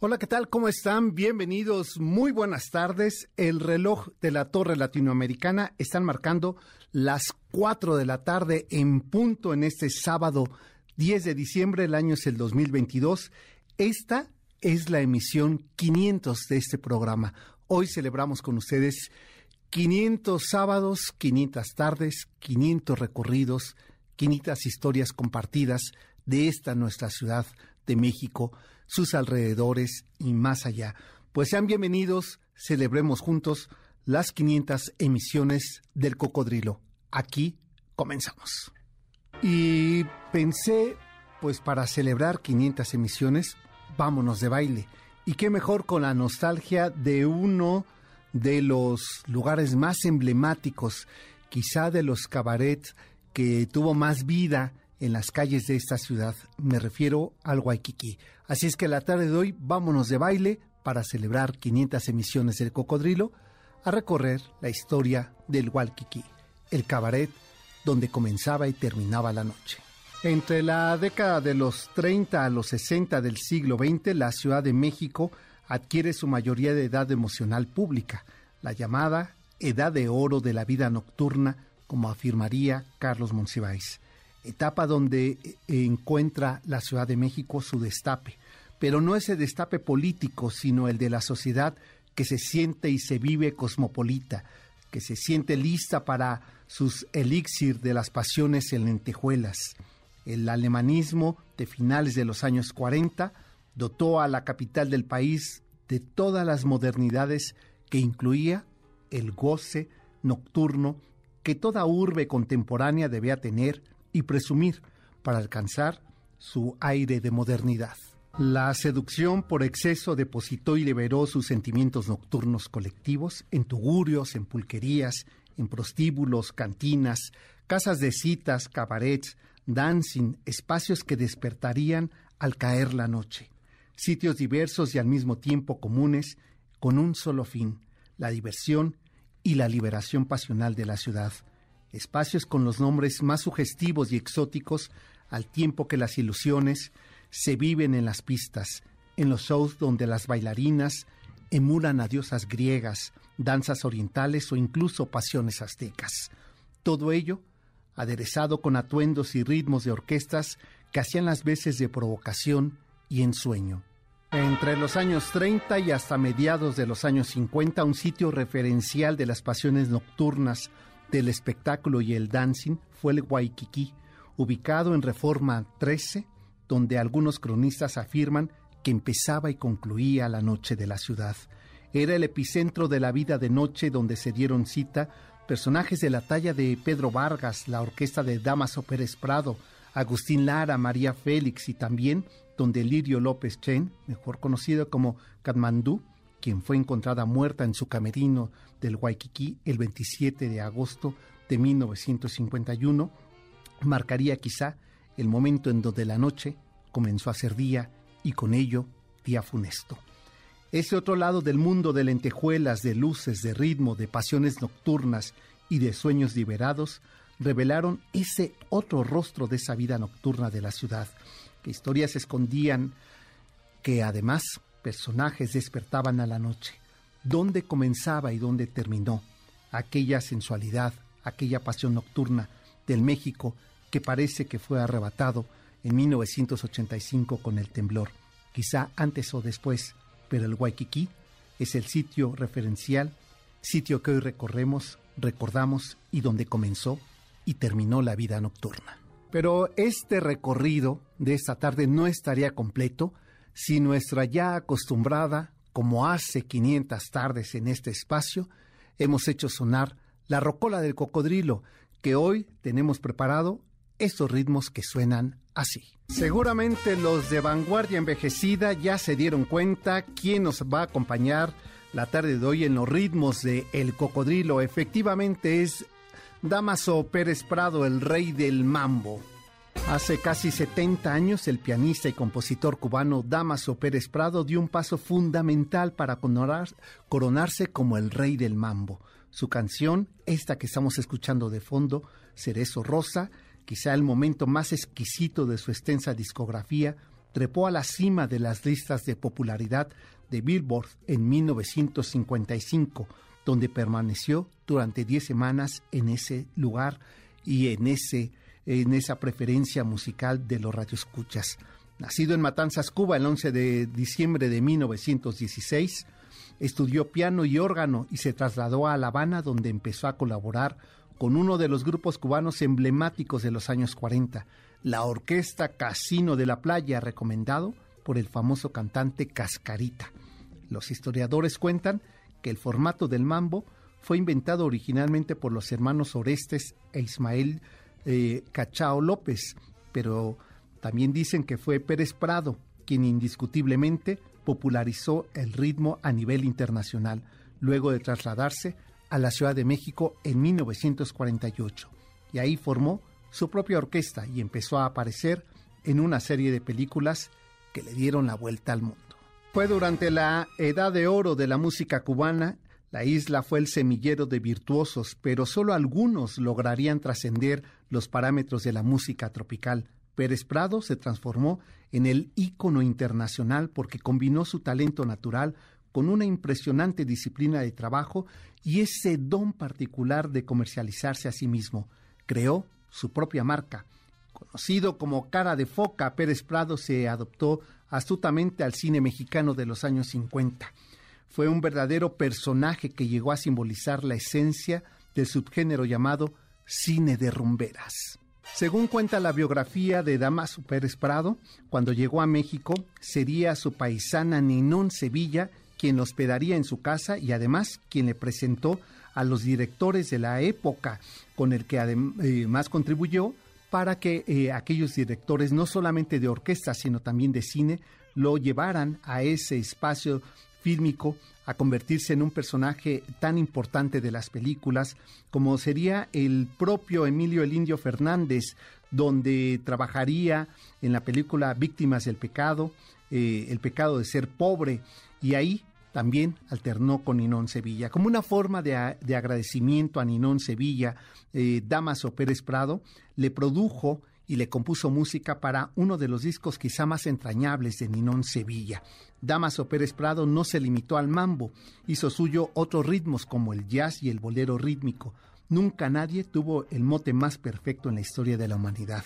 Hola, ¿qué tal? ¿Cómo están? Bienvenidos, muy buenas tardes. El reloj de la Torre Latinoamericana están marcando las 4 de la tarde en punto en este sábado 10 de diciembre, el año es el 2022. Esta es la emisión 500 de este programa. Hoy celebramos con ustedes 500 sábados, 500 tardes, 500 recorridos, 500 historias compartidas de esta nuestra ciudad de México sus alrededores y más allá. Pues sean bienvenidos, celebremos juntos las 500 emisiones del Cocodrilo. Aquí comenzamos. Y pensé, pues para celebrar 500 emisiones, vámonos de baile. Y qué mejor con la nostalgia de uno de los lugares más emblemáticos, quizá de los cabarets que tuvo más vida en las calles de esta ciudad. Me refiero al Waikiki. Así es que la tarde de hoy vámonos de baile para celebrar 500 emisiones del Cocodrilo a recorrer la historia del Waikiki, el cabaret donde comenzaba y terminaba la noche. Entre la década de los 30 a los 60 del siglo XX, la Ciudad de México adquiere su mayoría de edad emocional pública, la llamada edad de oro de la vida nocturna, como afirmaría Carlos Monsiváis etapa donde eh, encuentra la Ciudad de México su destape, pero no ese destape político, sino el de la sociedad que se siente y se vive cosmopolita, que se siente lista para sus elixir de las pasiones en lentejuelas. El alemanismo de finales de los años 40 dotó a la capital del país de todas las modernidades que incluía el goce nocturno que toda urbe contemporánea debía tener y presumir para alcanzar su aire de modernidad. La seducción por exceso depositó y liberó sus sentimientos nocturnos colectivos en tugurios, en pulquerías, en prostíbulos, cantinas, casas de citas, cabarets, dancing, espacios que despertarían al caer la noche, sitios diversos y al mismo tiempo comunes, con un solo fin, la diversión y la liberación pasional de la ciudad, espacios con los nombres más sugestivos y exóticos, al tiempo que las ilusiones se viven en las pistas, en los shows donde las bailarinas emulan a diosas griegas, danzas orientales o incluso pasiones aztecas. Todo ello aderezado con atuendos y ritmos de orquestas que hacían las veces de provocación y ensueño. Entre los años 30 y hasta mediados de los años 50, un sitio referencial de las pasiones nocturnas del espectáculo y el dancing fue el Waikiki, ubicado en Reforma 13, donde algunos cronistas afirman que empezaba y concluía la noche de la ciudad. Era el epicentro de la vida de noche donde se dieron cita personajes de la talla de Pedro Vargas, la orquesta de Damaso Pérez Prado, Agustín Lara, María Félix y también donde Lirio López Chen, mejor conocido como Katmandú, quien fue encontrada muerta en su camerino del Waikiki el 27 de agosto de 1951, marcaría quizá el momento en donde la noche comenzó a ser día y con ello día funesto. Ese otro lado del mundo de lentejuelas, de luces, de ritmo, de pasiones nocturnas y de sueños liberados, revelaron ese otro rostro de esa vida nocturna de la ciudad, que historias escondían que además personajes despertaban a la noche. ¿Dónde comenzaba y dónde terminó aquella sensualidad, aquella pasión nocturna del México que parece que fue arrebatado en 1985 con el temblor? Quizá antes o después, pero el Waikiki es el sitio referencial, sitio que hoy recorremos, recordamos y donde comenzó y terminó la vida nocturna. Pero este recorrido de esta tarde no estaría completo si nuestra ya acostumbrada, como hace 500 tardes en este espacio, hemos hecho sonar la rocola del cocodrilo, que hoy tenemos preparado estos ritmos que suenan así. Seguramente los de vanguardia envejecida ya se dieron cuenta quién nos va a acompañar la tarde de hoy en los ritmos de El Cocodrilo. Efectivamente es Damaso Pérez Prado, el rey del mambo. Hace casi 70 años, el pianista y compositor cubano Damaso Pérez Prado dio un paso fundamental para coronarse como el rey del mambo. Su canción, esta que estamos escuchando de fondo, Cerezo Rosa, quizá el momento más exquisito de su extensa discografía, trepó a la cima de las listas de popularidad de Billboard en 1955, donde permaneció durante 10 semanas en ese lugar y en ese en esa preferencia musical de los radioescuchas. Nacido en Matanzas, Cuba, el 11 de diciembre de 1916, estudió piano y órgano y se trasladó a La Habana, donde empezó a colaborar con uno de los grupos cubanos emblemáticos de los años 40, la Orquesta Casino de la Playa, recomendado por el famoso cantante Cascarita. Los historiadores cuentan que el formato del mambo fue inventado originalmente por los hermanos Orestes e Ismael eh, Cachao López, pero también dicen que fue Pérez Prado quien indiscutiblemente popularizó el ritmo a nivel internacional, luego de trasladarse a la Ciudad de México en 1948. Y ahí formó su propia orquesta y empezó a aparecer en una serie de películas que le dieron la vuelta al mundo. Fue durante la edad de oro de la música cubana la isla fue el semillero de virtuosos, pero solo algunos lograrían trascender los parámetros de la música tropical. Pérez Prado se transformó en el ícono internacional porque combinó su talento natural con una impresionante disciplina de trabajo y ese don particular de comercializarse a sí mismo. Creó su propia marca. Conocido como cara de foca, Pérez Prado se adoptó astutamente al cine mexicano de los años 50 fue un verdadero personaje que llegó a simbolizar la esencia del subgénero llamado cine de rumberas. Según cuenta la biografía de Damaso Pérez Prado, cuando llegó a México sería su paisana Ninón Sevilla quien lo hospedaría en su casa y además quien le presentó a los directores de la época, con el que además eh, contribuyó para que eh, aquellos directores, no solamente de orquesta, sino también de cine, lo llevaran a ese espacio a convertirse en un personaje tan importante de las películas como sería el propio Emilio el Indio Fernández, donde trabajaría en la película Víctimas del Pecado, eh, El pecado de ser pobre, y ahí también alternó con Ninón Sevilla. Como una forma de, agradecimiento a Ninón Sevilla, eh, Damaso Pérez Prado le produjo y le compuso música para uno de los discos quizá más entrañables de Ninón Sevilla. Damaso Pérez Prado no se limitó al mambo, hizo suyo otros ritmos como el jazz y el bolero rítmico. Nunca nadie tuvo el mote más perfecto en la historia de la humanidad.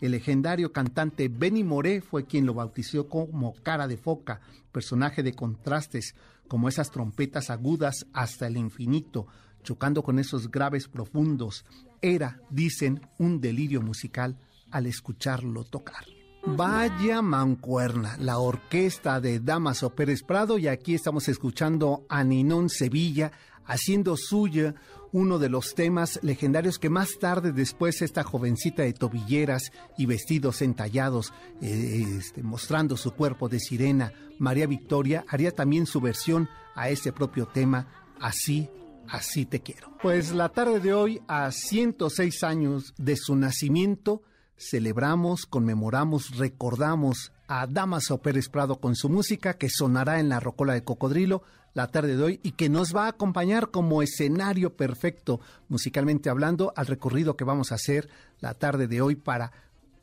El legendario cantante Benny Moré fue quien lo bautizó como cara de foca, personaje de contrastes, como esas trompetas agudas hasta el infinito, chocando con esos graves profundos. Era, dicen, un delirio musical al escucharlo tocar. Vaya mancuerna, la orquesta de Damaso Pérez Prado y aquí estamos escuchando a Ninón Sevilla haciendo suya uno de los temas legendarios que más tarde después esta jovencita de tobilleras y vestidos entallados eh, este, mostrando su cuerpo de sirena, María Victoria, haría también su versión a ese propio tema, Así, así te quiero. Pues la tarde de hoy, a 106 años de su nacimiento, celebramos, conmemoramos, recordamos a Damaso Pérez Prado con su música que sonará en la Rocola de Cocodrilo la tarde de hoy y que nos va a acompañar como escenario perfecto, musicalmente hablando, al recorrido que vamos a hacer la tarde de hoy para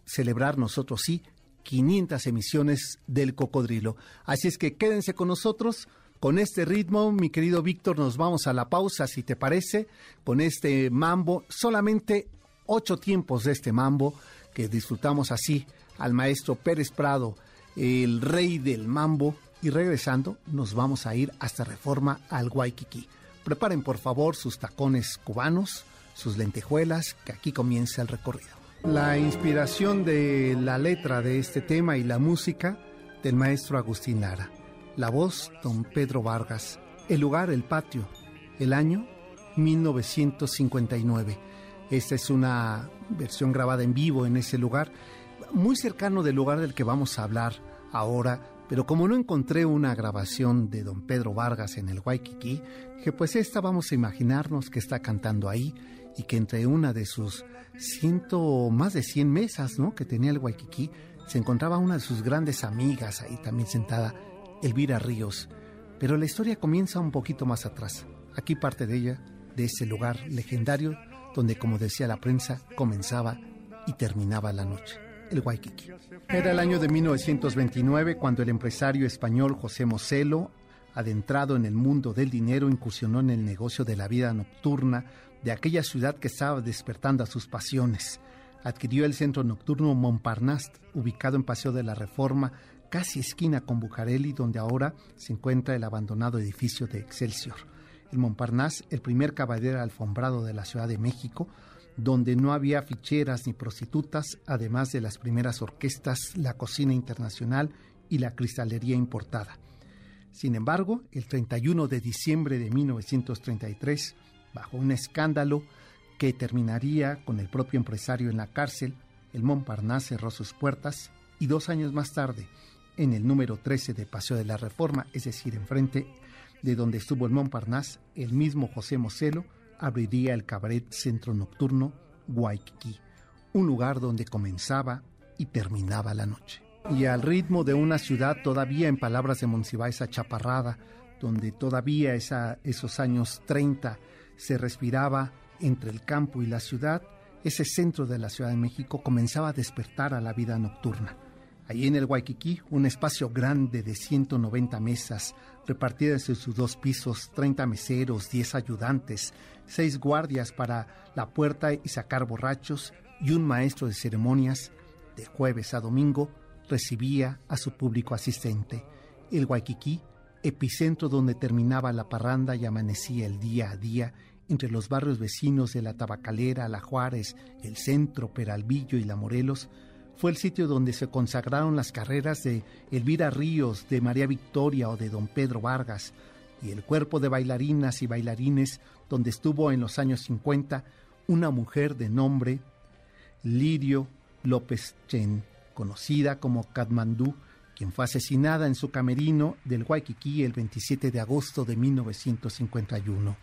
celebrar nosotros sí 500 emisiones del Cocodrilo. Así es que quédense con nosotros. Con este ritmo, mi querido Víctor, nos vamos a la pausa, si te parece, con este mambo, solamente ocho tiempos de este mambo que disfrutamos así al maestro Pérez Prado, el rey del mambo, y regresando nos vamos a ir hasta Reforma al Waikiki. Preparen por favor sus tacones cubanos, sus lentejuelas, que aquí comienza el recorrido. La inspiración de la letra de este tema y la música del maestro Agustín Lara. La voz, don Pedro Vargas. El lugar, el patio. El año, 1959. Esta es una versión grabada en vivo en ese lugar, muy cercano del lugar del que vamos a hablar ahora, pero como no encontré una grabación de don Pedro Vargas en el Waikiki, dije pues esta vamos a imaginarnos que está cantando ahí y que entre una de sus ciento, más de 100 mesas ¿no? que tenía el Waikiki, se encontraba una de sus grandes amigas ahí también sentada, Elvira Ríos. Pero la historia comienza un poquito más atrás. Aquí parte de ella, de ese lugar legendario donde, como decía la prensa, comenzaba y terminaba la noche, el Waikiki. Era el año de 1929 cuando el empresario español José Moselo, adentrado en el mundo del dinero, incursionó en el negocio de la vida nocturna de aquella ciudad que estaba despertando a sus pasiones. Adquirió el centro nocturno Montparnasse, ubicado en Paseo de la Reforma, casi esquina con Bucareli, donde ahora se encuentra el abandonado edificio de Excelsior. El Montparnasse, el primer caballero alfombrado de la Ciudad de México, donde no había ficheras ni prostitutas, además de las primeras orquestas, la cocina internacional y la cristalería importada. Sin embargo, el 31 de diciembre de 1933, bajo un escándalo que terminaría con el propio empresario en la cárcel, el Montparnasse cerró sus puertas y dos años más tarde, en el número 13 de Paseo de la Reforma, es decir, enfrente de donde estuvo el Montparnasse, el mismo José Moselo abriría el cabaret centro nocturno Waikiki, un lugar donde comenzaba y terminaba la noche. Y al ritmo de una ciudad todavía, en palabras de Monsiváis, achaparrada, donde todavía esa, esos años 30 se respiraba entre el campo y la ciudad, ese centro de la Ciudad de México comenzaba a despertar a la vida nocturna. Allí en el Waikiki, un espacio grande de 190 mesas, repartidas en sus dos pisos, 30 meseros, 10 ayudantes, 6 guardias para la puerta y sacar borrachos, y un maestro de ceremonias, de jueves a domingo, recibía a su público asistente. El Waikiki, epicentro donde terminaba la parranda y amanecía el día a día entre los barrios vecinos de la Tabacalera, La Juárez, el Centro, Peralvillo y La Morelos, fue el sitio donde se consagraron las carreras de Elvira Ríos, de María Victoria o de don Pedro Vargas, y el cuerpo de bailarinas y bailarines donde estuvo en los años 50 una mujer de nombre Lirio López Chen, conocida como Katmandú, quien fue asesinada en su camerino del Waikiki el 27 de agosto de 1951.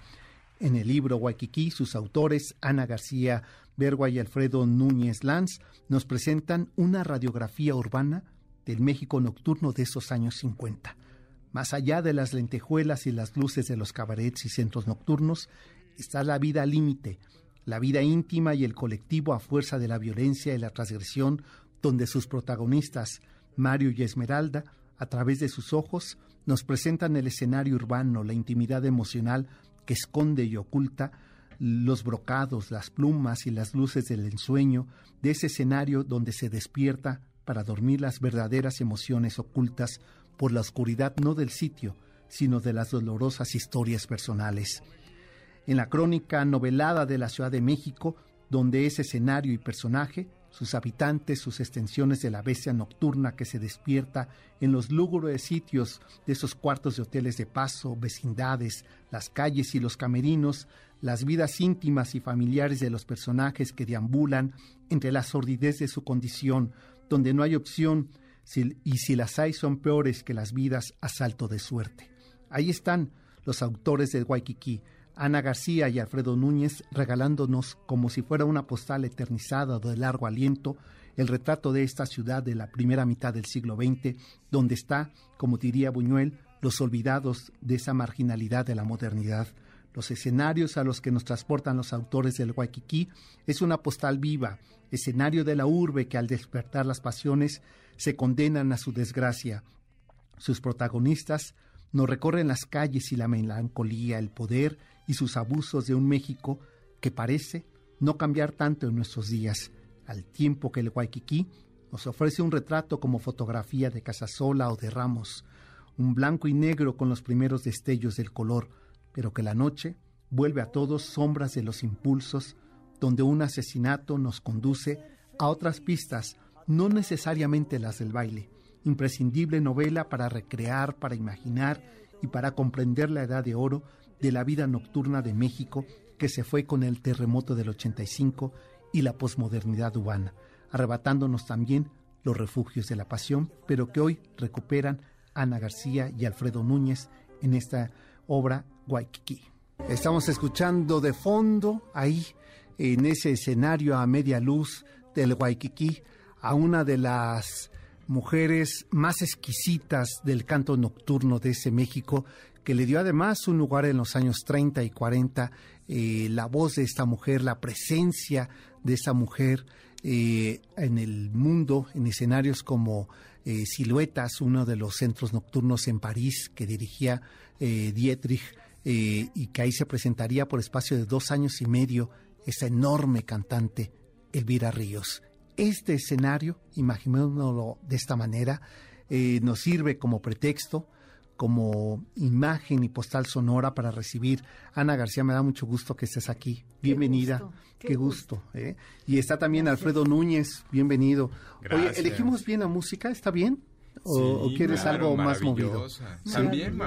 En el libro Waikiki, sus autores, Ana García Bergua y Alfredo Núñez Lanz, nos presentan una radiografía urbana del México nocturno de esos años 50. Más allá de las lentejuelas y las luces de los cabarets y centros nocturnos, está la vida límite, la vida íntima y el colectivo a fuerza de la violencia y la transgresión, donde sus protagonistas, Mario y Esmeralda, a través de sus ojos, nos presentan el escenario urbano, la intimidad emocional que esconde y oculta los brocados, las plumas y las luces del ensueño de ese escenario donde se despierta para dormir las verdaderas emociones ocultas por la oscuridad no del sitio, sino de las dolorosas historias personales. En la crónica novelada de la Ciudad de México, donde ese escenario y personaje sus habitantes, sus extensiones de la bestia nocturna que se despierta en los lúgubres sitios de esos cuartos de hoteles de paso, vecindades, las calles y los camerinos, las vidas íntimas y familiares de los personajes que deambulan entre la sordidez de su condición, donde no hay opción y si las hay son peores que las vidas a salto de suerte. Ahí están los autores del Waikiki, Ana García y Alfredo Núñez regalándonos, como si fuera una postal eternizada de largo aliento, el retrato de esta ciudad de la primera mitad del siglo XX, donde está, como diría Buñuel, los olvidados de esa marginalidad de la modernidad. Los escenarios a los que nos transportan los autores del Waikiki es una postal viva, escenario de la urbe que al despertar las pasiones se condenan a su desgracia. Sus protagonistas nos recorren las calles y la melancolía, el poder y sus abusos de un México que parece no cambiar tanto en nuestros días, al tiempo que el Waikiki nos ofrece un retrato como fotografía de Casasola o de Ramos, un blanco y negro con los primeros destellos del color, pero que la noche vuelve a todos sombras de los impulsos, donde un asesinato nos conduce a otras pistas, no necesariamente las del baile, imprescindible novela para recrear, para imaginar y para comprender la edad de oro de la vida nocturna de México que se fue con el terremoto del 85 y la posmodernidad urbana, arrebatándonos también los refugios de la pasión, pero que hoy recuperan Ana García y Alfredo Núñez en esta obra Waikiki. Estamos escuchando de fondo ahí en ese escenario a media luz del Waikiki a una de las mujeres más exquisitas del canto nocturno de ese México, que le dio además un lugar en los años 30 y 40, eh, la voz de esta mujer, la presencia de esta mujer eh, en el mundo, en escenarios como eh, Siluetas, uno de los centros nocturnos en París que dirigía Dietrich, y que ahí se presentaría por espacio de dos años y medio esa enorme cantante Elvira Ríos. Este escenario, imaginémoslo de esta manera, nos sirve como pretexto, como imagen y postal sonora para recibir. Ana García, me da mucho gusto que estés aquí. Bienvenida. Qué gusto. ¿eh? Y está también Alfredo Núñez. Bienvenido. Oye, ¿elegimos bien la música? ¿Está bien? o, quieres algo más movido. También,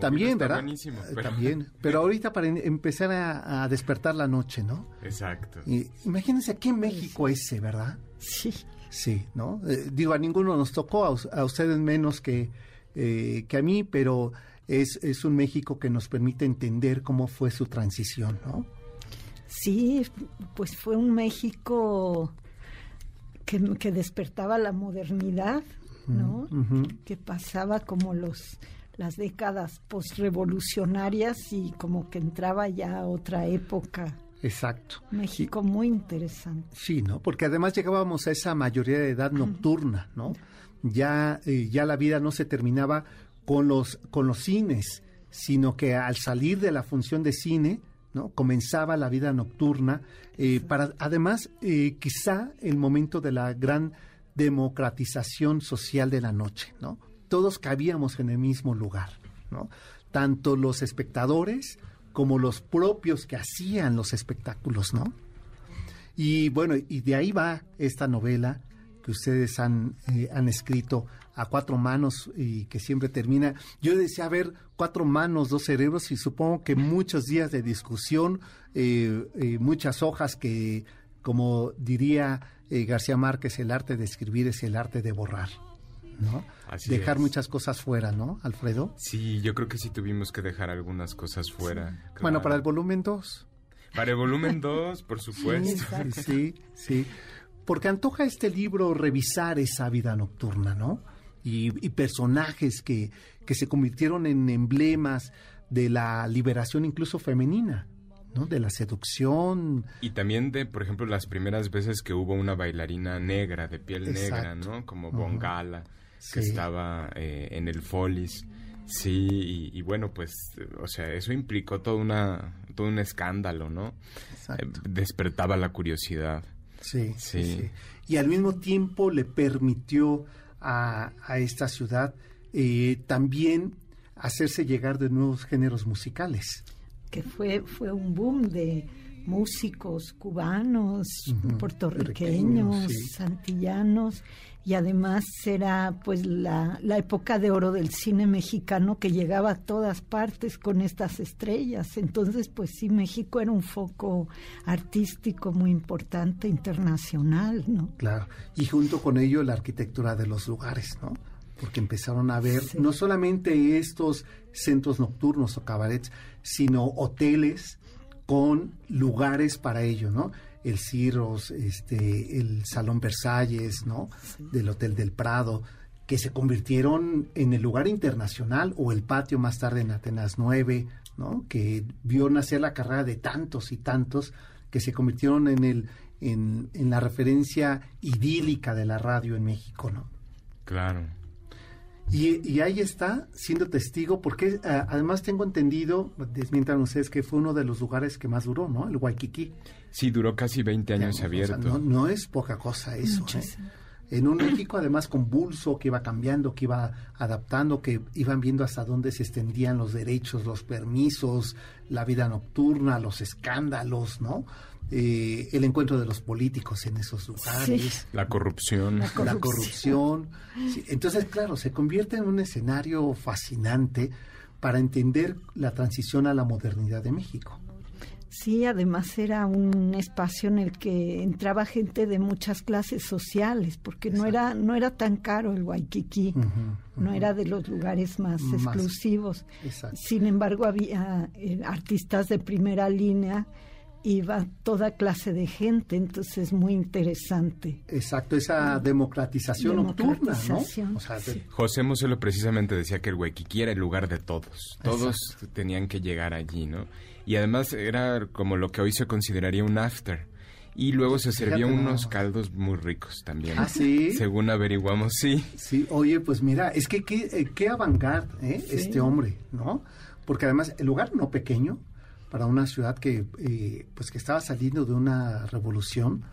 también, ¿verdad? Eh, también. Pero ahorita para empezar a, despertar la noche, ¿no? Exacto. imagínense aquí en México ese, ¿verdad? Sí. Sí, ¿no? Eh, digo, a ninguno nos tocó, a, ustedes menos que, eh, que a mí, pero es, es un México que nos permite entender cómo fue su transición, ¿no? Sí, pues fue un México que, que despertaba la modernidad, ¿no? Que pasaba como los las décadas postrevolucionarias y como que entraba ya otra época. Exacto. México muy interesante. Sí, ¿no? Porque además llegábamos a esa mayoría de edad nocturna, ¿no? Ya, eh, ya la vida no se terminaba con los, con los cines, sino que al salir de la función de cine, ¿no? Comenzaba la vida nocturna, eh, para además eh, quizá el momento de la gran democratización social de la noche, ¿no? Todos cabíamos en el mismo lugar, ¿no? Tanto los espectadores como los propios que hacían los espectáculos, ¿no? Y bueno, y de ahí va esta novela que ustedes han, eh, han escrito a cuatro manos y que siempre termina. Yo decía, ver, cuatro manos, dos cerebros y supongo que muchos días de discusión, eh, eh, muchas hojas que, como diría eh, García Márquez, el arte de escribir es el arte de borrar. ¿no? dejar muchas cosas fuera, ¿no, Alfredo? Sí, yo creo que sí tuvimos que dejar algunas cosas fuera. Bueno, para el volumen 2. Para el volumen 2, por supuesto. Sí, sí, Porque antoja este libro revisar esa vida nocturna, ¿no? Y, y personajes que, que se convirtieron en emblemas de la liberación incluso femenina. ¿no? De la seducción. Y también de, por ejemplo, las primeras veces que hubo una bailarina negra, de piel negra, ¿no? Como Bongala, que estaba eh, en el Folis. Sí, y, bueno, pues, o sea, eso implicó todo, una, todo un escándalo, ¿no? Eh, despertaba la curiosidad. Sí, sí, Y al mismo tiempo le permitió a, a esta ciudad eh, también hacerse llegar de nuevos géneros musicales. Que fue, fue un boom de músicos cubanos, puertorriqueños, santillanos y además era pues la, la, época de oro del cine mexicano que llegaba a todas partes con estas estrellas. Entonces pues sí, México era un foco artístico muy importante, internacional, ¿no? Claro, y junto con ello la arquitectura de los lugares, ¿no? Porque empezaron a ver no solamente estos centros nocturnos o cabarets, sino hoteles con lugares para ello, ¿no? El Ciros, este, el Salón Versalles, ¿no? Del Hotel del Prado, que se convirtieron en el lugar internacional o el patio más tarde en Atenas 9, ¿no? Que vio nacer la carrera de tantos y tantos que se convirtieron en el en, en la referencia idílica de la radio en México, ¿no? Claro. Y, ahí está, siendo testigo, porque eh, además tengo entendido, desmientan ustedes, que fue uno de los lugares que más duró, ¿no? El Waikiki. Sí, duró casi 20 años abierto. no, es poca cosa eso. ¿eh? En un México además convulso, que iba cambiando, que iba adaptando, que iban viendo hasta dónde se extendían los derechos, los permisos, la vida nocturna, los escándalos, ¿no? Eh, el encuentro de los políticos en esos lugares. La corrupción. La corrupción. Entonces, claro, se convierte en un escenario fascinante para entender la transición a la modernidad de México. Sí, además era un espacio en el que entraba gente de muchas clases sociales, porque no era no era tan caro el Waikiki, no era de los lugares más, exclusivos. Sin embargo, había eh, artistas de primera línea iba toda clase de gente, entonces es muy interesante. Exacto, esa democratización, nocturna, ¿no? José Moselo precisamente decía que el Waikiki era el lugar de todos, todos tenían que llegar allí, ¿no? Y además era como lo que hoy se consideraría un after. Y luego se servían unos caldos muy ricos también. ¿Ah, sí? Según averiguamos, sí. Sí, oye, pues mira, es que qué, eh, qué ¿eh? este hombre, ¿no? Porque además el lugar no pequeño, para una ciudad que, eh, pues que estaba saliendo de una revolución,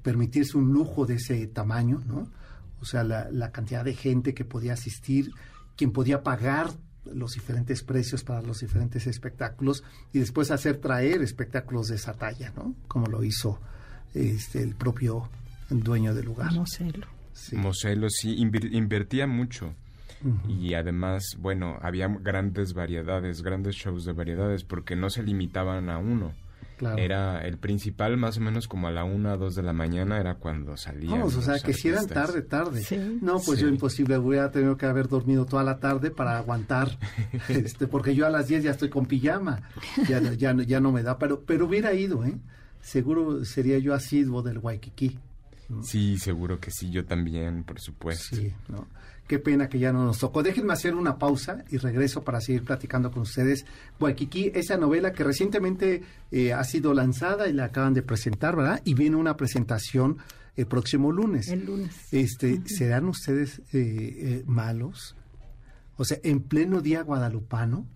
permitirse un lujo de ese tamaño, ¿no? O sea, la, la cantidad de gente que podía asistir, quien podía pagar los diferentes precios para los diferentes espectáculos y después hacer traer espectáculos de esa talla, ¿no? Como lo hizo este, el propio dueño del lugar. Moselo. Sí. Moselo sí invertía mucho y además, bueno, había grandes variedades, grandes shows de variedades, porque no se limitaban a uno. Era el principal más o menos como a la una, dos de la mañana era cuando salía. Vamos, o sea, que si eran tarde, tarde. No, pues yo imposible, voy a tener que haber dormido toda la tarde para aguantar, este, porque yo a las diez ya estoy con pijama, ya, ya, ya no me da, pero, pero hubiera ido, ¿eh? Seguro sería yo asiduo del Waikiki. Sí, seguro que sí, yo también, por supuesto. Sí, ¿no? Qué pena que ya no nos tocó. Déjenme hacer una pausa y regreso para seguir platicando con ustedes. Waikiki, esa novela que recientemente eh, ha sido lanzada y la acaban de presentar, ¿verdad? Y viene una presentación el próximo lunes. El lunes. Este, ¿Serán ustedes eh, eh, malos? O sea, en pleno día guadalupano,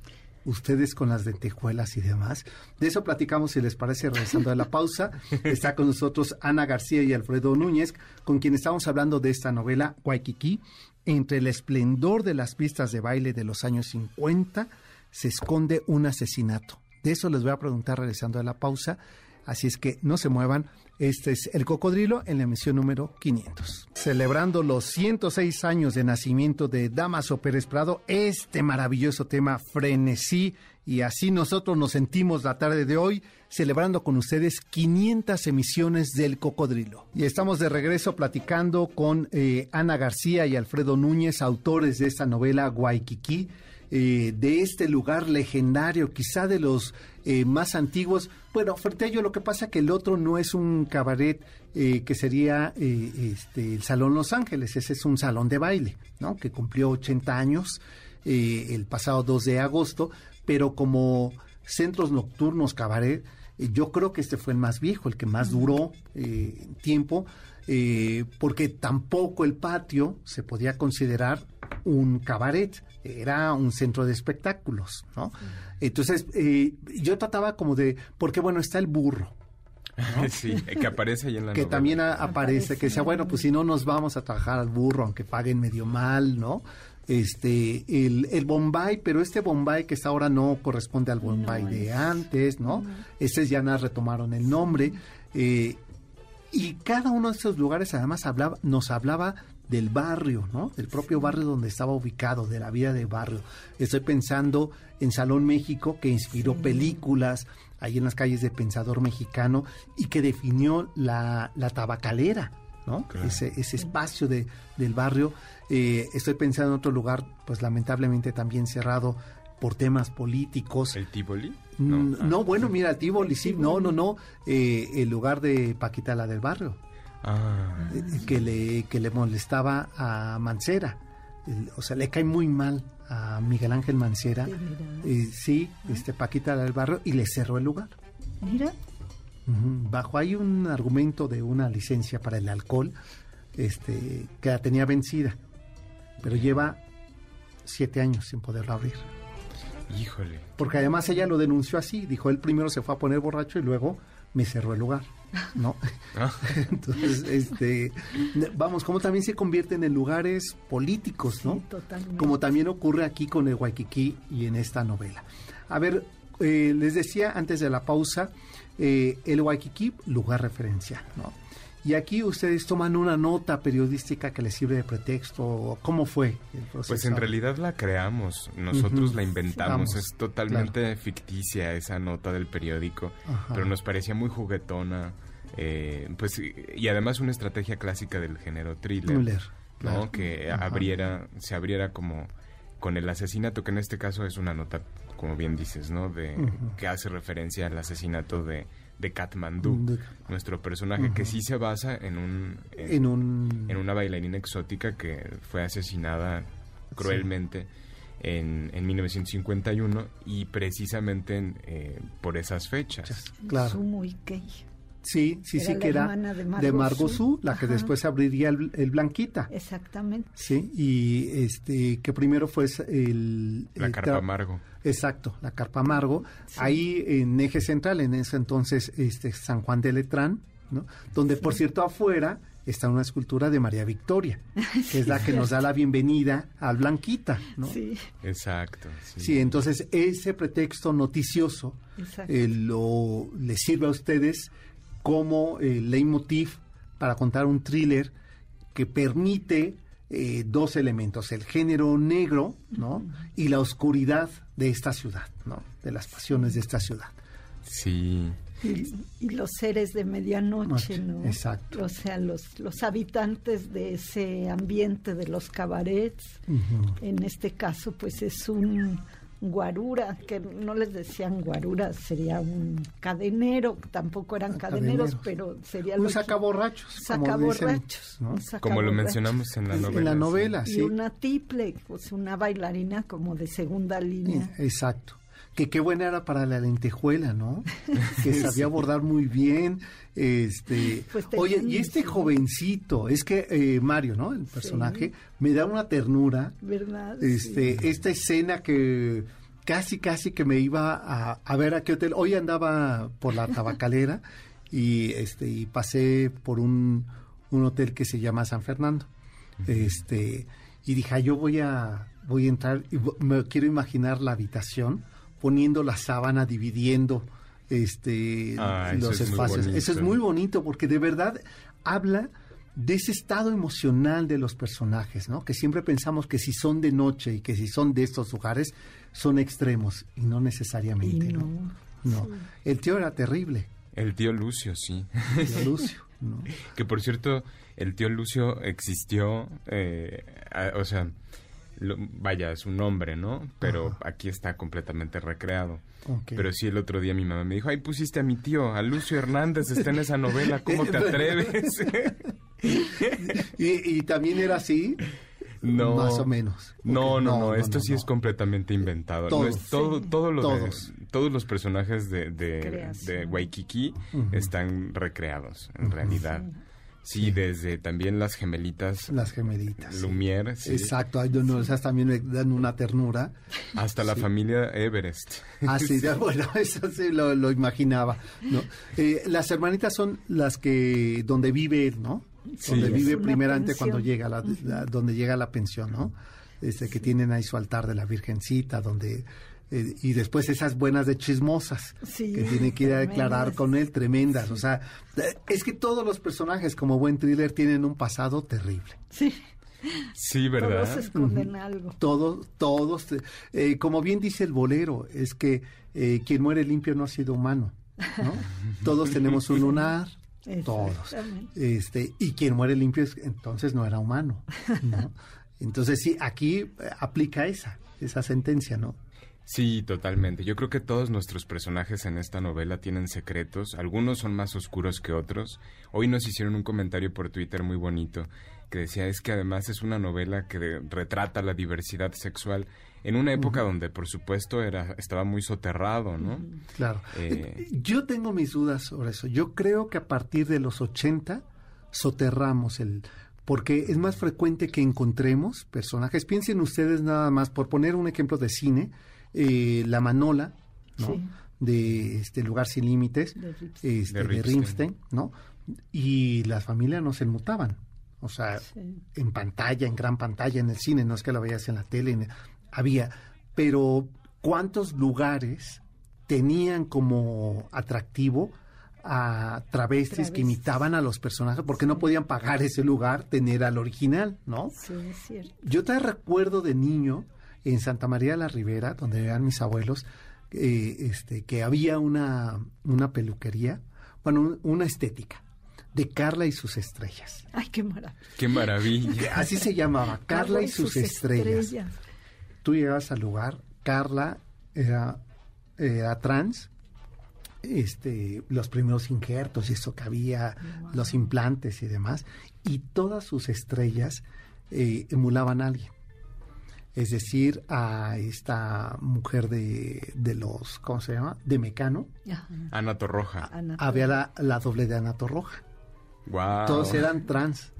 ustedes con las lentejuelas y demás. De eso platicamos, si les parece, regresando de la pausa. Está con nosotros Ana García y Alfredo Núñez, con quien estamos hablando de esta novela, Waikiki, entre el esplendor de las pistas de baile de los años 50 se esconde un asesinato. De eso les voy a preguntar regresando a la pausa. Así es que no se muevan. Este es El Cocodrilo en la emisión número 500. Celebrando los 106 años de nacimiento de Damaso Pérez Prado, este maravilloso tema Frenesí y así nosotros nos sentimos la tarde de hoy celebrando con ustedes 500 emisiones del Cocodrilo. Y estamos de regreso platicando con eh, Ana García y Alfredo Núñez, autores de esta novela Guayquiquí, eh, de este lugar legendario, quizá de los eh, más antiguos. Bueno, frente a lo que pasa que el otro no es un cabaret que sería este, el Salón Los Ángeles, ese es un salón de baile, ¿no? Que cumplió 80 años el pasado 2 de agosto, pero como centros nocturnos cabaret, eh, yo creo que este fue el más viejo, el que más duró eh, tiempo, eh, porque tampoco el patio se podía considerar un cabaret, era un centro de espectáculos, ¿no? Entonces, yo trataba como de, porque bueno, está el burro, Sí, que aparece ahí en la Que también aparece, que decía, bueno, pues si no nos vamos a trabajar al burro, aunque paguen medio mal, ¿no? Este el, el, Bombay, pero este Bombay que está ahora no corresponde al Bombay de antes, ¿no? Estos ya nada retomaron el nombre. Eh, y cada uno de esos lugares además hablaba, nos hablaba del barrio, ¿no? Del propio barrio donde estaba ubicado, de la vida de barrio. Estoy pensando en Salón México, que inspiró películas ahí en las calles de Pensador Mexicano y que definió la, la tabacalera, ¿no? Ese, ese espacio de, del barrio eh, estoy pensando en otro lugar, pues lamentablemente también cerrado por temas políticos. ¿El Tivoli? No, bueno, mira, el Tivoli, sí, no, no, no, eh, el lugar de Paquita la del barrio. Ah. Eh, que, le, que le molestaba a Mancera. o sea, le cae muy mal a Miguel Ángel Mancera. sí, este Paquita la del barrio, y le cerró el lugar. Mira. Bajo ahí un argumento de una licencia para el alcohol este, que la tenía vencida pero lleva siete años sin poderlo abrir. Híjole. Porque además ella lo denunció así, dijo, él primero se fue a poner borracho y luego me cerró el lugar, ¿no? Ah. Entonces, este, vamos, como también se convierten en lugares políticos, ¿no? totalmente. Como también ocurre aquí con el Waikiki y en esta novela. A ver, eh, les decía antes de la pausa, eh, el Waikiki, lugar referencial, ¿no? Y aquí ustedes toman una nota periodística que les sirve de pretexto. ¿Cómo fue el proceso? Pues en realidad la creamos, nosotros la inventamos. es totalmente ficticia esa nota del periódico, pero nos parecía muy juguetona. Eh, pues y además una estrategia clásica del género thriller, ¿no? Que abriera, se abriera como con el asesinato, que en este caso es una nota, como bien dices, ¿no? De que hace referencia al asesinato de de Katmandú, nuestro personaje que sí se basa en un en, un en una bailarina exótica que fue asesinada cruelmente en, en 1951 y precisamente eh, por esas fechas. Claro. Sí, sí, sí, que era de, Margot la que después abriría el, Blanquita. Exactamente. Sí, y este que primero fue el... La Carpa Margo. Exacto, la Carpa Margo. Ahí en Eje Central, en ese entonces, este San Juan de Letrán, ¿no? Donde, por cierto, afuera está una escultura de María Victoria, que es la que nos da la bienvenida al Blanquita, ¿no? Sí. Exacto. Sí, entonces ese pretexto noticioso eh, lo le sirve a ustedes como eh, leitmotiv para contar un thriller que permite eh, dos elementos, el género negro, ¿no? Y la oscuridad de esta ciudad, ¿no? De las pasiones de esta ciudad. Sí. Y, los seres de medianoche, ¿no? Exacto. O sea, los, los habitantes de ese ambiente de los cabarets, en este caso, pues es un guarura, que no les decían guarura, sería un cadenero, tampoco eran cadeneros, pero sería... Un sacaborrachos. Sacaborrachos. Como lo mencionamos en la novela. En la novela, sí. Y una tiple, pues una bailarina como de segunda línea. Exacto. Que qué buena era para la lentejuela, ¿no? que sabía bordar muy bien. Este, pues oye, y este jovencito, es que eh, Mario, ¿no? El personaje, me da una ternura. ¿Verdad? Este, esta escena que casi, casi que me iba a, a, ver a qué hotel. Hoy andaba por la tabacalera y este, y pasé por un, un hotel que se llama San Fernando. Este, y dije, ah, yo voy a, voy a entrar y me quiero imaginar la habitación poniendo la sábana, dividiendo este ah, los espacios. Eso es muy bonito porque de verdad habla de ese estado emocional de los personajes, ¿no? Que siempre pensamos que si son de noche y que si son de estos lugares son extremos y no necesariamente, no. ¿no? El tío era terrible. El tío Lucio, sí. El tío Lucio, ¿no? que por cierto, el tío Lucio existió, eh, o sea, vaya, es un nombre, ¿no? Pero aquí está completamente recreado. Pero sí, el otro día mi mamá me dijo, ay, pusiste a mi tío, a Lucio Hernández, está en esa novela, ¿cómo te atreves? ¿Y, también era así? No. Más o menos. No, no, no, esto sí es completamente inventado. Todos, todo, todo lo todos. todos los personajes de, de, Waikiki están recreados, en realidad. Sí, desde también las gemelitas. Las gemelitas. Lumière, sí. Exacto, hay no, esas también me dan una ternura. Hasta la familia Everest. Ah, sí, bueno, eso sí lo, imaginaba. ¿no? Eh, las hermanitas son las que, donde vive él, ¿no? Donde vive primeramente cuando llega, la, donde llega la pensión, ¿no? Este, que tienen ahí su altar de la Virgencita, donde eh, y después esas buenas de chismosas que tiene que ir a declarar con él, tremendas. O sea, es que todos los personajes como buen thriller tienen un pasado terrible. Sí. Sí, ¿verdad? Todos esconden algo. Todos, todos. Eh, como bien dice el bolero, es que eh, quien muere limpio no ha sido humano. ¿no? todos tenemos un lunar, todos. Este, y quien muere limpio entonces no era humano. ¿no? Entonces sí, aquí aplica esa, esa sentencia, ¿no? Sí, totalmente. Yo creo que todos nuestros personajes en esta novela tienen secretos. Algunos son más oscuros que otros. Hoy nos hicieron un comentario por Twitter muy bonito que decía es que además es una novela que retrata la diversidad sexual en una época donde por supuesto era estaba muy soterrado, ¿no? Claro. Eh, yo tengo mis dudas sobre eso. Yo creo que a partir de los 80 soterramos el porque es más frecuente que encontremos personajes. Piensen ustedes nada más por poner un ejemplo de cine eh, La Manola, ¿no? De este lugar sin límites, de, este, ¿no? Y las familias no se mutaban. O sea, en pantalla, en gran pantalla, en el cine, no es que la veías en la tele, había. Pero, ¿cuántos lugares tenían como atractivo a travestis, que imitaban a los personajes porque no podían pagar ese lugar, tener al original, ¿no? Sí, es cierto. Yo te recuerdo de niño en Santa María de la Ribera, donde eran mis abuelos, eh, este, que había una, una peluquería, bueno, una estética de Carla y sus estrellas. Ay, qué maravilla. Qué maravilla. Así se llamaba, Carla, y sus, estrellas. Tú llegabas al lugar, Carla era, trans, este, los primeros injertos y eso que había, los implantes y demás, y todas sus estrellas eh, emulaban a alguien. Es decir, a esta mujer de, de los, ¿cómo se llama? De Mecano. Ana Torroja. Había la, la, doble de Ana Torroja. Wow. Todos eran trans.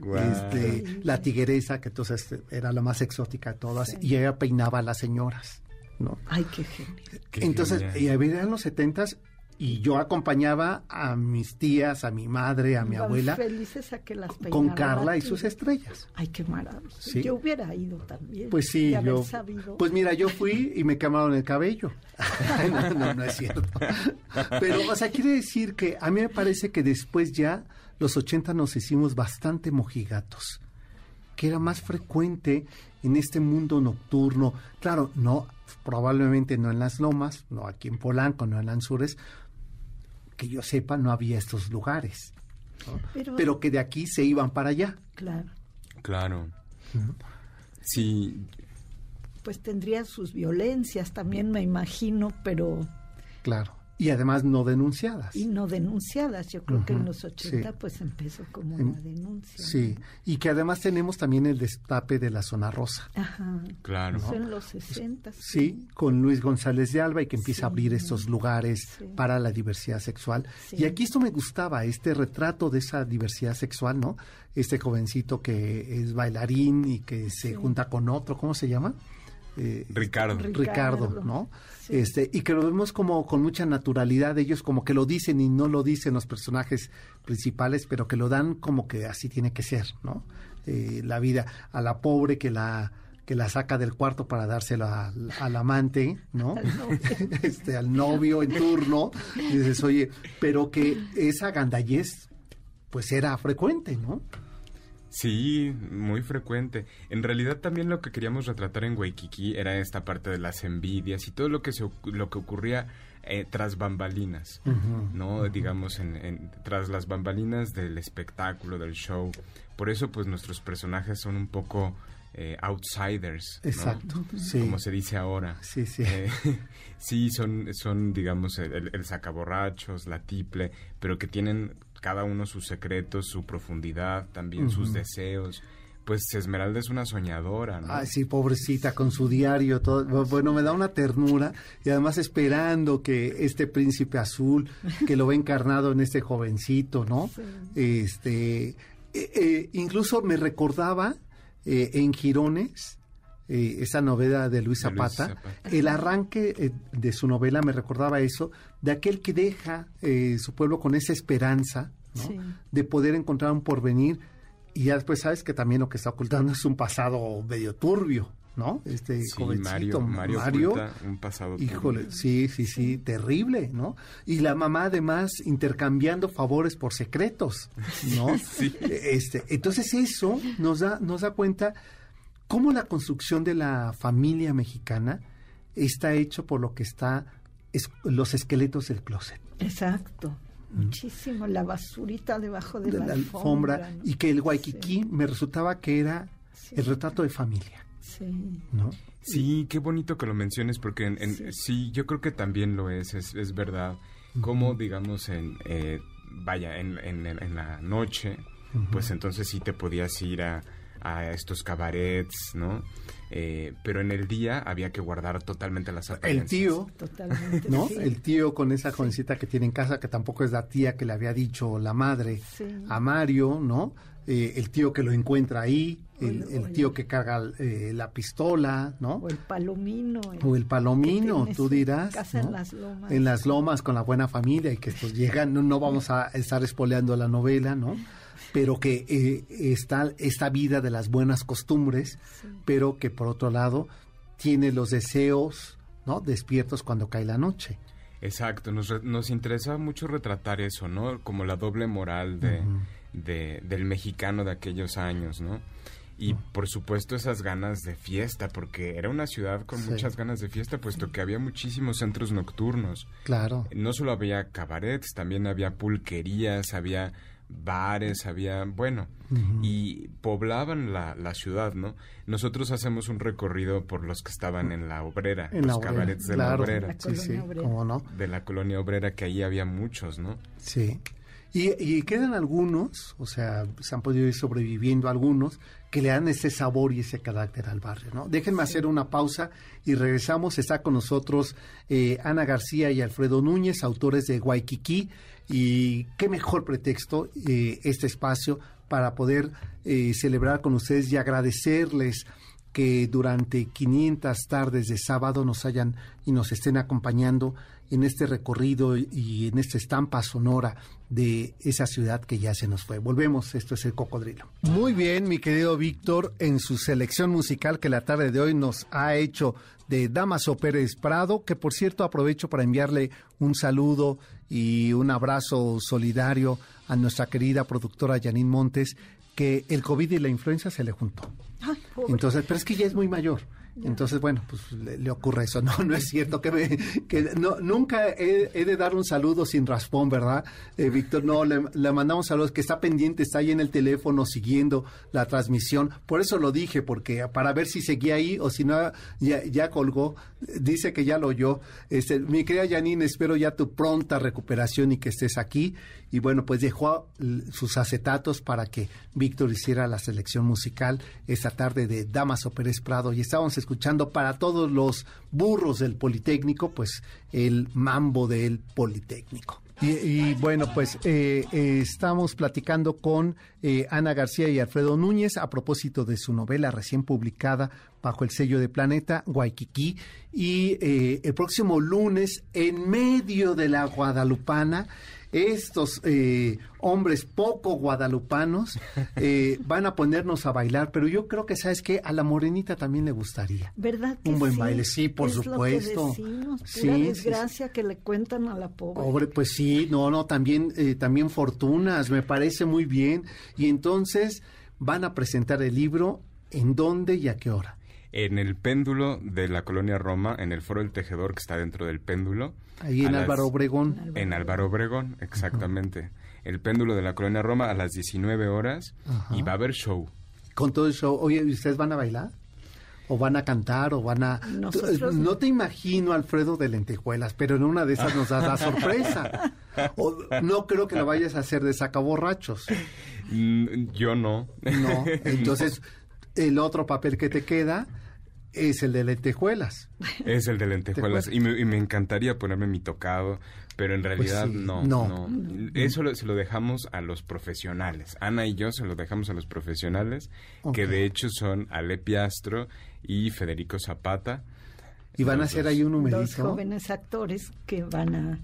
Este, la tigresa, que entonces era la más exótica de todas, y ella peinaba a las señoras. ¿no? Ay, qué genial. Entonces, y había en los setentas y yo acompañaba a mis tías, a mi madre, a mi abuela. Felices a que las Con Carla y sus estrellas. Ay, qué maravilla. Yo hubiera ido también. Pues sí, yo. Pues mira, yo fui y me quemaron el cabello. no, no, no es cierto. Pero, o sea, quiere decir que a mí me parece que después ya, los 80 nos hicimos bastante mojigatos. Que era más frecuente en este mundo nocturno. Claro, no, probablemente no en las lomas, no aquí en Polanco, no en Lanzures, que yo sepa, no había estos lugares. Pero, que de aquí se iban para allá. Claro. Claro. Sí. Pues tendría sus violencias también, me imagino, pero... Claro y además no denunciadas. Y no denunciadas. Yo creo que en los 80 pues empezó como una denuncia. Sí, y que además tenemos también el destape de la zona rosa. Ajá. Claro. en los 60. Sí, con Luis González de Alba y que empieza a abrir estos lugares para la diversidad sexual. Y aquí esto me gustaba, este retrato de esa diversidad sexual, ¿no? Este jovencito que es bailarín y que se junta con otro, ¿cómo se llama? Eh, Ricardo. Ricardo, ¿no? Este, y que lo vemos como con mucha naturalidad, ellos como que lo dicen y no lo dicen los personajes principales, pero que lo dan como que así tiene que ser, ¿no? Eh, la vida a la pobre que la que la saca del cuarto para dárselo al amante, ¿no? este, al novio en turno. Y dices, oye, pero que esa gandallez, pues era frecuente, ¿no? Sí, muy frecuente. En realidad también lo que queríamos retratar en Waikiki era esta parte de las envidias y todo lo que se, lo que ocurría eh, tras bambalinas, ¿no? Digamos, en, tras las bambalinas del espectáculo, del show. Por eso, pues, nuestros personajes son un poco eh, outsiders, Exacto, Como se dice ahora. Sí, sí. Eh, sí, son, son digamos, el, el, sacaborrachos, la tiple, pero que tienen cada uno sus secretos, su profundidad, también sus deseos. Pues Esmeralda es una soñadora, ¿no? Ay, sí, pobrecita, con su diario, todo. Bueno, me da una ternura y además esperando que este príncipe azul, que lo ve encarnado en este jovencito, ¿no? Este, eh, eh, incluso me recordaba eh, en Girones, esa novela de Luis Zapata, el arranque de su novela me recordaba eso, de aquel que deja su pueblo con esa esperanza de poder encontrar un porvenir y ya después sabes que también lo que está ocultando es un pasado medio turbio, ¿no? Este sí, Mario, Mario, un pasado híjole, sí, sí, sí, terrible, ¿no? Y la mamá además intercambiando favores por secretos, ¿no? sí. Este, entonces eso nos da nos da cuenta cómo la construcción de la familia mexicana está hecho por lo que está los esqueletos del closet. Exacto. Muchísimo, la basurita debajo de, la, alfombra. Y que el Waikiki me resultaba que era el retrato de familia. Sí. ¿No? Sí, qué bonito que lo menciones porque en, sí. yo creo que también lo es, es, verdad. Como, digamos, en, eh, vaya, en, en, la noche, pues entonces sí te podías ir a, a estos cabarets, ¿no? Eh, pero en el día había que guardar totalmente las apariencias. El tío, totalmente, ¿no? El tío con esa jovencita que tiene en casa, que tampoco es la tía que le había dicho la madre a Mario, ¿no? Eh, el tío que lo encuentra ahí, el, tío que carga eh, la pistola, ¿no? O el palomino. o el palomino, tú dirás. Casa en las lomas. En las lomas con la buena familia y que estos llegan, no, no vamos a estar espoleando la novela, ¿no? Pero que eh, está esta vida de las buenas costumbres, pero que por otro lado tiene los deseos ¿no? despiertos cuando cae la noche. Exacto, nos, nos interesa mucho retratar eso, ¿no? Como la doble moral de, del mexicano de aquellos años, ¿no? Y por supuesto esas ganas de fiesta, porque era una ciudad con muchas ganas de fiesta, puesto que había muchísimos centros nocturnos. Claro. No solo había cabarets, también había pulquerías, había bares, había, bueno, y poblaban la, la, ciudad, ¿no? Nosotros hacemos un recorrido por los que estaban en la obrera, en los la cabarets de la obrera. sí, sí, ¿cómo no? De la colonia obrera, que ahí había muchos, ¿no? Sí. Y, y, quedan algunos, o sea, se han podido ir sobreviviendo algunos, que le dan ese sabor y ese carácter al barrio, ¿no? Déjenme hacer una pausa y regresamos. Está con nosotros eh, Ana García y Alfredo Núñez, autores de Waikiki, y qué mejor pretexto eh, este espacio para poder eh, celebrar con ustedes y agradecerles que durante 500 tardes de sábado nos hayan y nos estén acompañando en este recorrido y en esta estampa sonora de esa ciudad que ya se nos fue. Volvemos, esto es el cocodrilo. Muy bien, mi querido Víctor, en su selección musical que la tarde de hoy nos ha hecho de Damaso Pérez Prado, que por cierto aprovecho para enviarle un saludo y un abrazo solidario a nuestra querida productora Janine Montes, que el COVID y la influenza se le juntó. Entonces, pero es que ya es muy mayor. Entonces, bueno, pues le, ocurre eso. No, no es cierto que, me, que no, nunca he, de dar un saludo sin raspón, ¿verdad, eh, Víctor? No, le, mandamos saludos, que está pendiente, está ahí en el teléfono siguiendo la transmisión. Por eso lo dije, porque para ver si seguía ahí o si no, ya, ya colgó. Dice que ya lo oyó. Este, mi querida Janine, espero ya tu pronta recuperación y que estés aquí. Y bueno, pues dejó sus acetatos para que Víctor hiciera la selección musical esta tarde de Damaso Pérez Prado. Y estábamos escuchando para todos los burros del Politécnico, pues el mambo del Politécnico. Y, bueno, pues eh, eh, estamos platicando con eh, Ana García y Alfredo Núñez a propósito de su novela recién publicada bajo el sello de Planeta, Waikiki. Y el próximo lunes, en medio de la Guadalupana, estos eh, hombres poco guadalupanos eh, van a ponernos a bailar, pero yo creo que, ¿sabes qué? A la morenita también le gustaría. ¿Verdad Un buen baile, sí, por supuesto. sí, desgracia que le cuentan a la pobre. Pobre, pues sí, no, no, también, eh, también fortunas, me parece muy bien. Y entonces van a presentar el libro, ¿en dónde y a qué hora? En el péndulo de la colonia Roma, en el foro del tejedor que está dentro del péndulo Ahí en Álvaro Obregón. En Álvaro Obregón, exactamente. El péndulo de la Colonia Roma a las 19 horas y va a haber show. Con todo el show. Oye, ¿ustedes van a bailar? o van a cantar o van a... No te imagino, Alfredo, de lentejuelas, pero en una de esas nos das la sorpresa. no creo que lo vayas a hacer de sacaborrachos. Mm, yo no. No, entonces el otro papel que te queda es el de lentejuelas. Es el de lentejuelas. Y me, encantaría ponerme mi tocado, pero en pues realidad no, no, Eso se lo dejamos a los profesionales. Ana y yo se lo dejamos a los profesionales, que de hecho son Ale Piastro y Federico Zapata. Y van a hacer ahí un numerito. Dos jóvenes actores que van a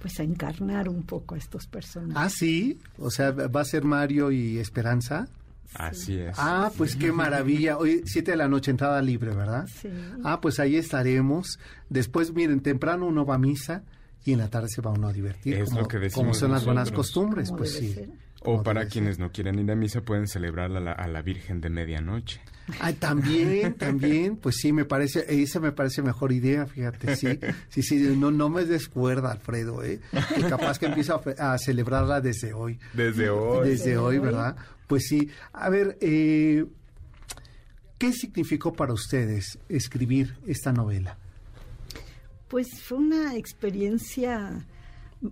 pues a encarnar un poco a estos personajes. Ah, sí, o sea, va a ser Mario y Esperanza. Así es. Ah, pues qué maravilla. Hoy, siete de la noche, entrada libre, ¿verdad? Sí. Ah, pues ahí estaremos. Después, miren, temprano uno va a misa y en la tarde se va uno a divertir. Es como, lo que decimos. son las buenas costumbres, pues sí. O para quienes no quieren ir a misa, pueden celebrar a la, a la Virgen de Medianoche. Ah, también, también, pues sí, me parece, esa me parece mejor idea, fíjate, sí, sí, sí, no, no me descuerda, Alfredo, ¿eh? Y capaz que empieza a, celebrarla desde hoy. Desde hoy. Desde hoy, ¿verdad? Pues sí. A ver, eh, ¿qué significó para ustedes escribir esta novela? Pues fue una experiencia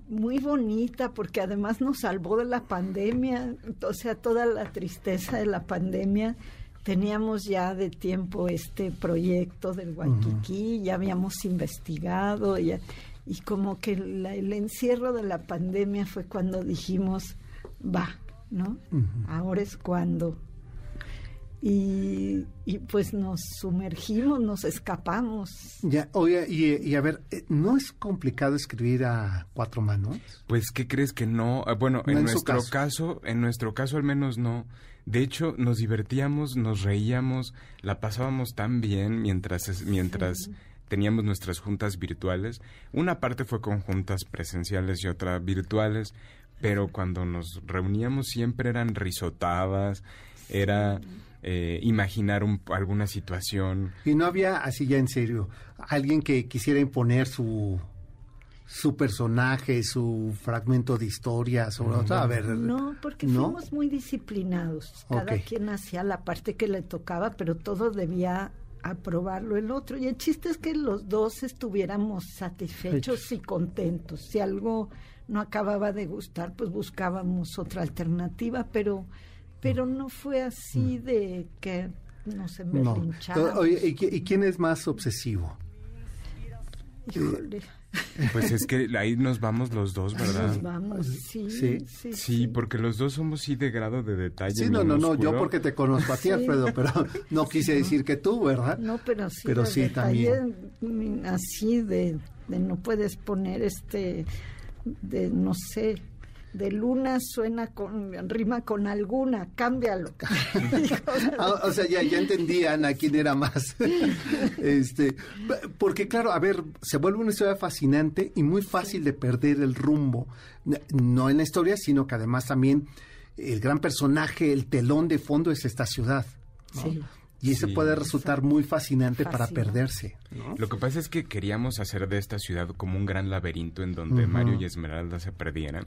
muy bonita porque además nos salvó de la pandemia, o sea, toda la tristeza de la pandemia. Teníamos ya de tiempo este proyecto del Waikiki, ya habíamos investigado y como que el encierro de la pandemia fue cuando dijimos, va, ¿no? Ahora es cuando. Y, pues nos sumergimos, nos escapamos. Ya, oye, y, a ver, eh, ¿no es complicado escribir a cuatro manos? Pues, ¿qué crees que no? Ah, bueno, en, nuestro caso. en nuestro caso al menos no. De hecho, nos divertíamos, nos reíamos, la pasábamos tan bien mientras, mientras teníamos nuestras juntas virtuales. Una parte fue con juntas presenciales y otra virtuales, pero cuando nos reuníamos siempre eran risotadas, era eh, imaginar alguna situación. Y no había, así ya en serio, alguien que quisiera imponer su su personaje, su fragmento de historia, sobre a ver. No, porque fuimos muy disciplinados. Cada quien hacía la parte que le tocaba, pero todo debía aprobarlo el otro. Y el chiste es que los dos estuviéramos satisfechos y contentos. Si algo no acababa de gustar, pues buscábamos otra alternativa, pero, pero no fue así mm. de que no se me no. ¿y, ¿y quién es más obsesivo? Híjole. Pues es que ahí nos vamos los dos, ¿verdad? Nos vamos, sí sí, sí, porque los dos somos sí de grado de detalle. Sí, no, no, no, yo porque te conozco a ti, Alfredo, pero no quise decir que tú, ¿verdad? No, pero sí. Pero sí, también. Así de, de no puedes poner este, de no sé, de luna suena con rima con alguna, cámbialo. Ah, o sea, ya, ya entendían a quién era más. este, porque claro, a ver, se vuelve una historia fascinante y muy fácil de perder el rumbo, no en la historia, sino que además también el gran personaje, el telón de fondo es esta ciudad. Sí. Y eso puede resultar muy fascinante para perderse. Lo que pasa es que queríamos hacer de esta ciudad como un gran laberinto en donde Mario y Esmeralda se perdieran.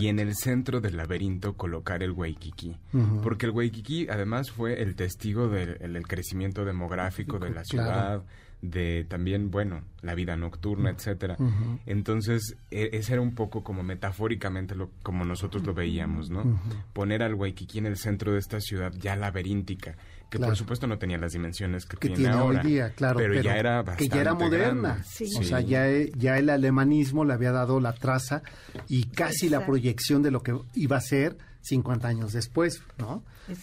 Y en el centro del laberinto colocar el Waikiki. Porque el Waikiki además fue el testigo del crecimiento demográfico de la ciudad. de también, bueno, la vida nocturna, etcétera. Entonces, e, ese era un poco como metafóricamente lo, como nosotros lo veíamos, ¿no? Poner al Waikiki en el centro de esta ciudad ya laberíntica que por supuesto no tenía las dimensiones que, tiene, ahora, hoy día, claro, pero, ya era bastante que ya era moderna, o sea, ya, ya el alemanismo le había dado la traza y casi la proyección de lo que iba a ser 50 años después, ¿no?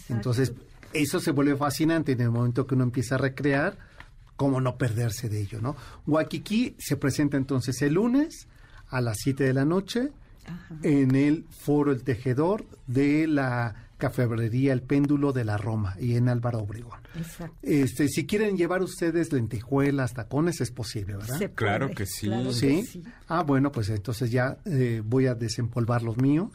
Entonces, eso se vuelve fascinante en el momento que uno empieza a recrear, cómo no perderse de ello, ¿no? Waikiki se presenta entonces el lunes a las 7 de la noche en el Foro El Tejedor de la Cafebrería El Péndulo de la Roma y en Álvaro Obregón. Exacto. Este, si quieren llevar ustedes lentejuelas, tacones, es posible, ¿verdad? claro que sí. ¿Sí? Ah, bueno, pues entonces ya eh, voy a desempolvar los míos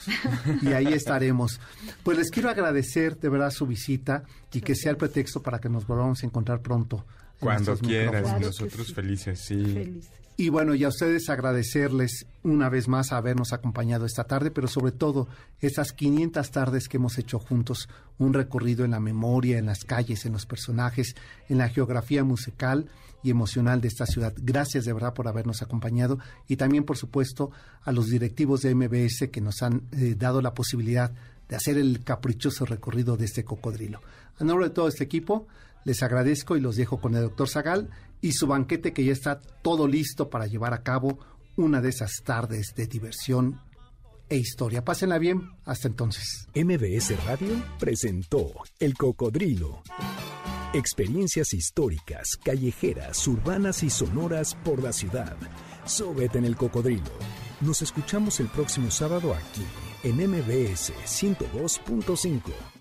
y ahí estaremos. Pues les quiero agradecer de verdad su visita y que sea el pretexto para que nos volvamos a encontrar pronto. Cuando quieras, nosotros felices, sí. Felices. Y bueno, y a ustedes agradecerles una vez más habernos acompañado esta tarde, pero sobre todo esas 500 tardes que hemos hecho juntos, un recorrido en la memoria, en las calles, en los personajes, en la geografía musical y emocional de esta ciudad. Gracias de verdad por habernos acompañado y también, por supuesto, a los directivos de MBS que nos han eh, dado la posibilidad de hacer el caprichoso recorrido de este cocodrilo. A nombre de todo este equipo, les agradezco y los dejo con el doctor Zagal y su banquete que ya está todo listo para llevar a cabo una de esas tardes de diversión e historia. Pásenla bien. Hasta entonces. MBS Radio presentó El Cocodrilo. Experiencias históricas, callejeras, urbanas y sonoras por la ciudad. Súbete en El Cocodrilo. Nos escuchamos el próximo sábado aquí en MBS 102.5.